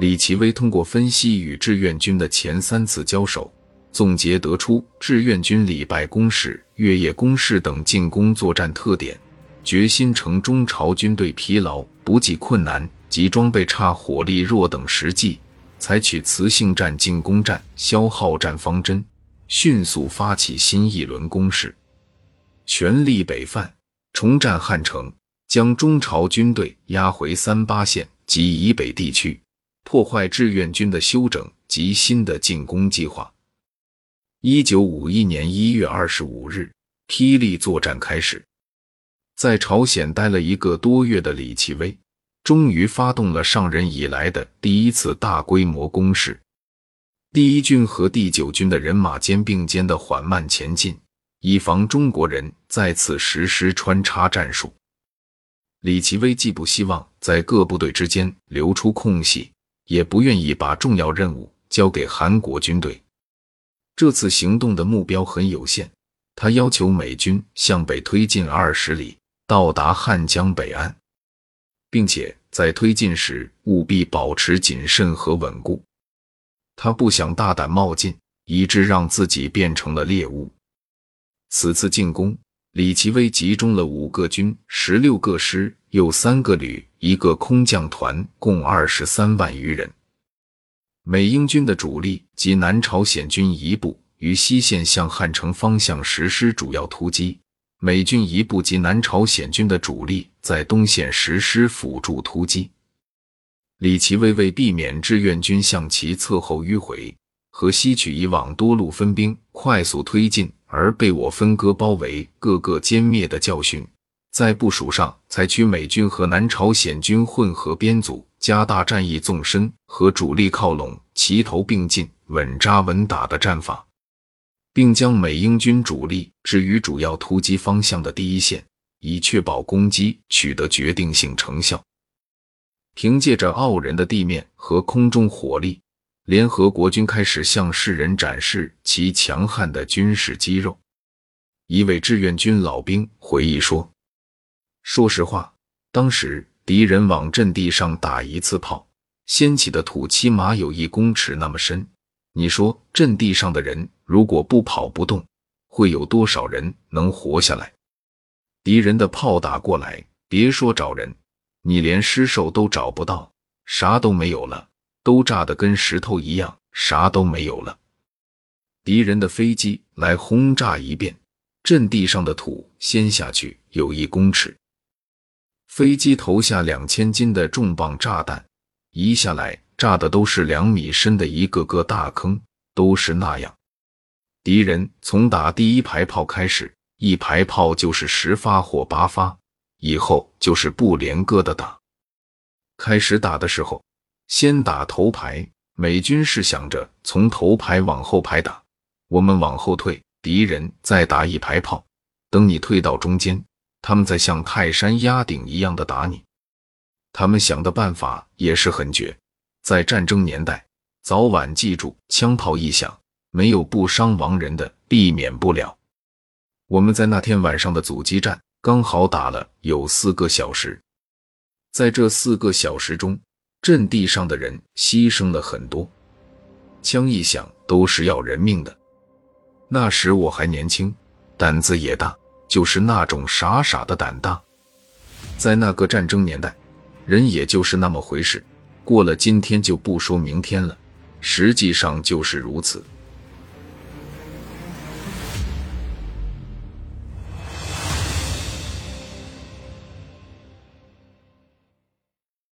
李奇微通过分析与志愿军的前三次交手，总结得出志愿军礼拜攻势、月夜攻势等进攻作战特点，决心乘中朝军队疲劳、补给困难及装备差、火力弱等实际，采取磁性战、进攻战、消耗战方针，迅速发起新一轮攻势，全力北犯，重占汉城，将中朝军队压回三八线及以北地区。破坏志愿军的休整及新的进攻计划。一九五一年一月二十五日，霹雳作战开始。在朝鲜待了一个多月的李奇微，终于发动了上任以来的第一次大规模攻势。第一军和第九军的人马肩并肩的缓慢前进，以防中国人再次实施穿插战术。李奇微既不希望在各部队之间留出空隙。也不愿意把重要任务交给韩国军队。这次行动的目标很有限，他要求美军向北推进二十里，到达汉江北岸，并且在推进时务必保持谨慎和稳固。他不想大胆冒进，以致让自己变成了猎物。此次进攻，李奇微集中了五个军、十六个师、又三个旅。一个空降团共二十三万余人。美英军的主力及南朝鲜军一部于西线向汉城方向实施主要突击，美军一部及南朝鲜军的主力在东线实施辅助突击。李奇微为避免志愿军向其侧后迂回和吸取以往多路分兵快速推进而被我分割包围、各个歼灭的教训。在部署上，采取美军和南朝鲜军混合编组，加大战役纵深和主力靠拢、齐头并进、稳扎稳打的战法，并将美英军主力置于主要突击方向的第一线，以确保攻击取得决定性成效。凭借着傲人的地面和空中火力，联合国军开始向世人展示其强悍的军事肌肉。一位志愿军老兵回忆说。说实话，当时敌人往阵地上打一次炮，掀起的土起码有一公尺那么深。你说阵地上的人如果不跑不动，会有多少人能活下来？敌人的炮打过来，别说找人，你连尸首都找不到，啥都没有了，都炸得跟石头一样，啥都没有了。敌人的飞机来轰炸一遍，阵地上的土掀下去有一公尺。飞机投下两千斤的重磅炸弹，一下来炸的都是两米深的一个个大坑，都是那样。敌人从打第一排炮开始，一排炮就是十发或八发，以后就是不连割的打。开始打的时候，先打头排，美军是想着从头排往后排打，我们往后退，敌人再打一排炮，等你退到中间。他们在像泰山压顶一样的打你，他们想的办法也是很绝。在战争年代，早晚记住，枪炮一响，没有不伤亡人的，避免不了。我们在那天晚上的阻击战刚好打了有四个小时，在这四个小时中，阵地上的人牺牲了很多，枪一响都是要人命的。那时我还年轻，胆子也大。就是那种傻傻的胆大，在那个战争年代，人也就是那么回事，过了今天就不说明天了，实际上就是如此。